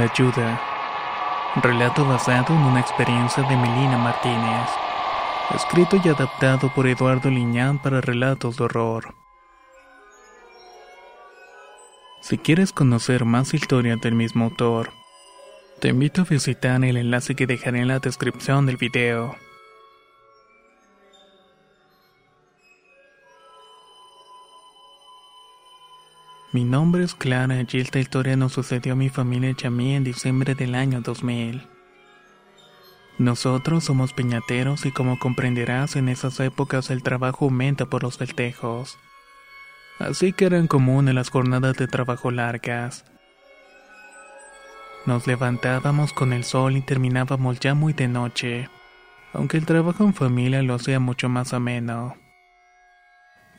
La ayuda. Relato basado en una experiencia de Melina Martínez. Escrito y adaptado por Eduardo Liñán para relatos de horror. Si quieres conocer más historias del mismo autor, te invito a visitar el enlace que dejaré en la descripción del video. Mi nombre es Clara y esta historia nos sucedió a mi familia y a mí en diciembre del año 2000. Nosotros somos piñateros y como comprenderás en esas épocas el trabajo aumenta por los festejos. Así que eran comunes las jornadas de trabajo largas. Nos levantábamos con el sol y terminábamos ya muy de noche, aunque el trabajo en familia lo hacía mucho más ameno.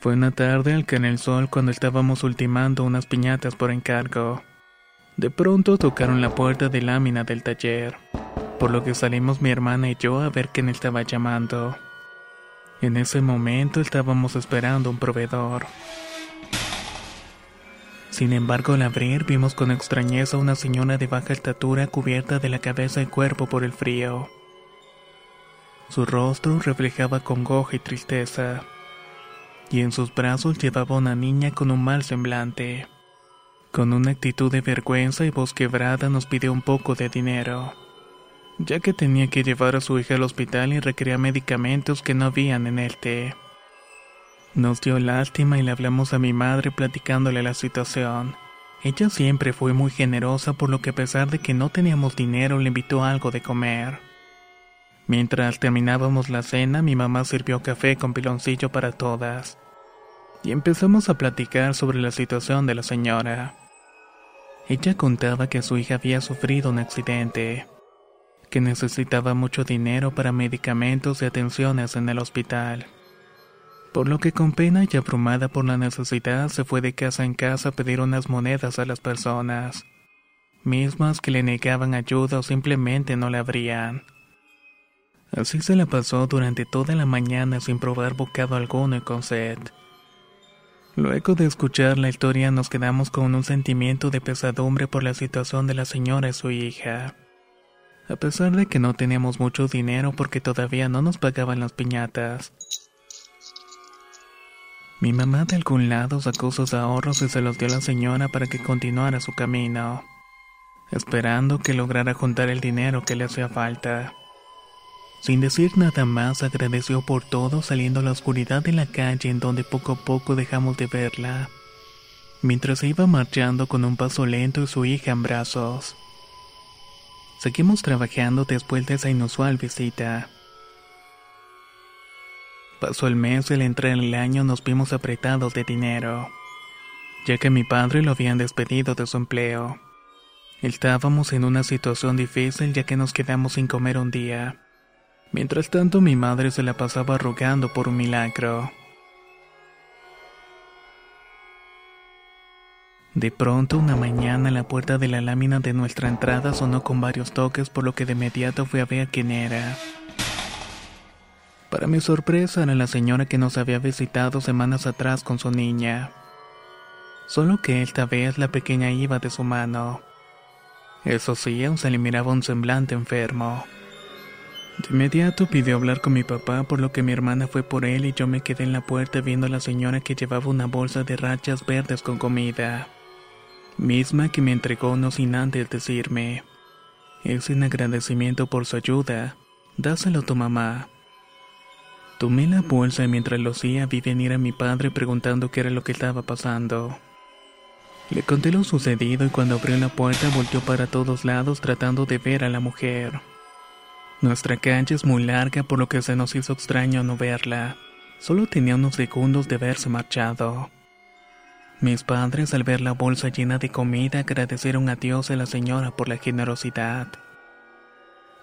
Fue una tarde al que en el sol cuando estábamos ultimando unas piñatas por encargo. De pronto tocaron la puerta de lámina del taller, por lo que salimos mi hermana y yo a ver quién estaba llamando. En ese momento estábamos esperando un proveedor. Sin embargo, al abrir vimos con extrañeza a una señora de baja estatura cubierta de la cabeza y cuerpo por el frío. Su rostro reflejaba congoja y tristeza y en sus brazos llevaba una niña con un mal semblante. Con una actitud de vergüenza y voz quebrada nos pidió un poco de dinero, ya que tenía que llevar a su hija al hospital y requería medicamentos que no habían en el té. Nos dio lástima y le hablamos a mi madre platicándole la situación. Ella siempre fue muy generosa por lo que a pesar de que no teníamos dinero le invitó algo de comer. Mientras terminábamos la cena, mi mamá sirvió café con piloncillo para todas y empezamos a platicar sobre la situación de la señora. Ella contaba que su hija había sufrido un accidente, que necesitaba mucho dinero para medicamentos y atenciones en el hospital. Por lo que con pena y abrumada por la necesidad se fue de casa en casa a pedir unas monedas a las personas, mismas que le negaban ayuda o simplemente no la abrían. Así se la pasó durante toda la mañana sin probar bocado alguno y con sed. Luego de escuchar la historia nos quedamos con un sentimiento de pesadumbre por la situación de la señora y su hija. A pesar de que no teníamos mucho dinero porque todavía no nos pagaban las piñatas. Mi mamá de algún lado sacó sus ahorros y se los dio a la señora para que continuara su camino, esperando que lograra juntar el dinero que le hacía falta. Sin decir nada más, agradeció por todo saliendo a la oscuridad de la calle en donde poco a poco dejamos de verla. Mientras se iba marchando con un paso lento y su hija en brazos. Seguimos trabajando después de esa inusual visita. Pasó el mes y al entrar en el año nos vimos apretados de dinero, ya que mi padre lo habían despedido de su empleo. Estábamos en una situación difícil ya que nos quedamos sin comer un día. Mientras tanto mi madre se la pasaba rogando por un milagro. De pronto una mañana la puerta de la lámina de nuestra entrada sonó con varios toques por lo que de inmediato fui a ver quién era. Para mi sorpresa era la señora que nos había visitado semanas atrás con su niña. Solo que esta vez la pequeña iba de su mano. Eso sí, aún se le miraba un semblante enfermo. De inmediato pidió hablar con mi papá, por lo que mi hermana fue por él y yo me quedé en la puerta viendo a la señora que llevaba una bolsa de rachas verdes con comida, misma que me entregó no sin antes decirme, es en agradecimiento por su ayuda, dáselo a tu mamá. Tomé la bolsa y mientras lo hacía vi venir a mi padre preguntando qué era lo que estaba pasando. Le conté lo sucedido y cuando abrió la puerta volteó para todos lados tratando de ver a la mujer. Nuestra calle es muy larga por lo que se nos hizo extraño no verla. Solo tenía unos segundos de haberse marchado. Mis padres al ver la bolsa llena de comida agradecieron a Dios y a la señora por la generosidad.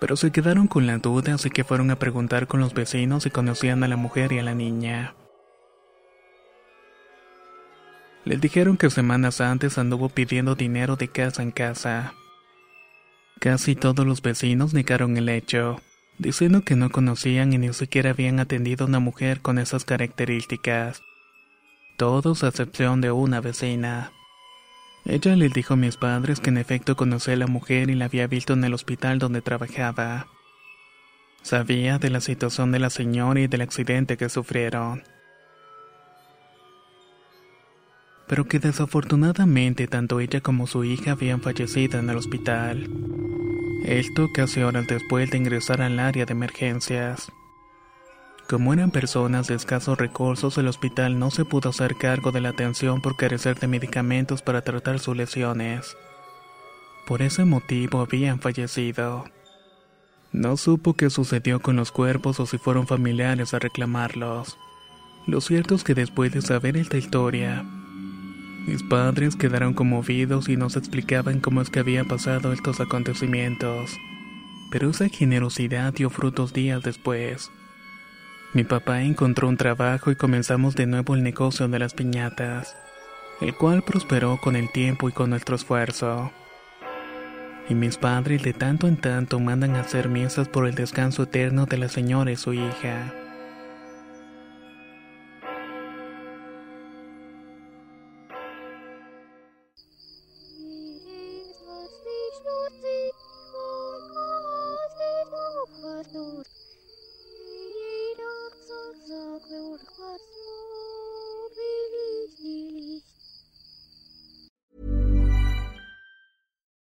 Pero se quedaron con la duda así que fueron a preguntar con los vecinos si conocían a la mujer y a la niña. Les dijeron que semanas antes anduvo pidiendo dinero de casa en casa. Casi todos los vecinos negaron el hecho, diciendo que no conocían y ni siquiera habían atendido a una mujer con esas características. Todos a excepción de una vecina. Ella les dijo a mis padres que en efecto conocía a la mujer y la había visto en el hospital donde trabajaba. Sabía de la situación de la señora y del accidente que sufrieron. Pero que desafortunadamente tanto ella como su hija habían fallecido en el hospital. Esto casi horas después de ingresar al área de emergencias. Como eran personas de escasos recursos, el hospital no se pudo hacer cargo de la atención por carecer de medicamentos para tratar sus lesiones. Por ese motivo habían fallecido. No supo qué sucedió con los cuerpos o si fueron familiares a reclamarlos. Lo cierto es que después de saber esta historia, mis padres quedaron conmovidos y nos explicaban cómo es que había pasado estos acontecimientos. Pero esa generosidad dio frutos días después. Mi papá encontró un trabajo y comenzamos de nuevo el negocio de las piñatas, el cual prosperó con el tiempo y con nuestro esfuerzo. Y mis padres de tanto en tanto mandan a hacer mesas por el descanso eterno de la señora y su hija.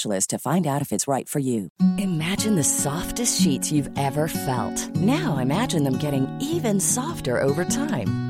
specialist to find out if it's right for you. Imagine the softest sheets you've ever felt. Now imagine them getting even softer over time.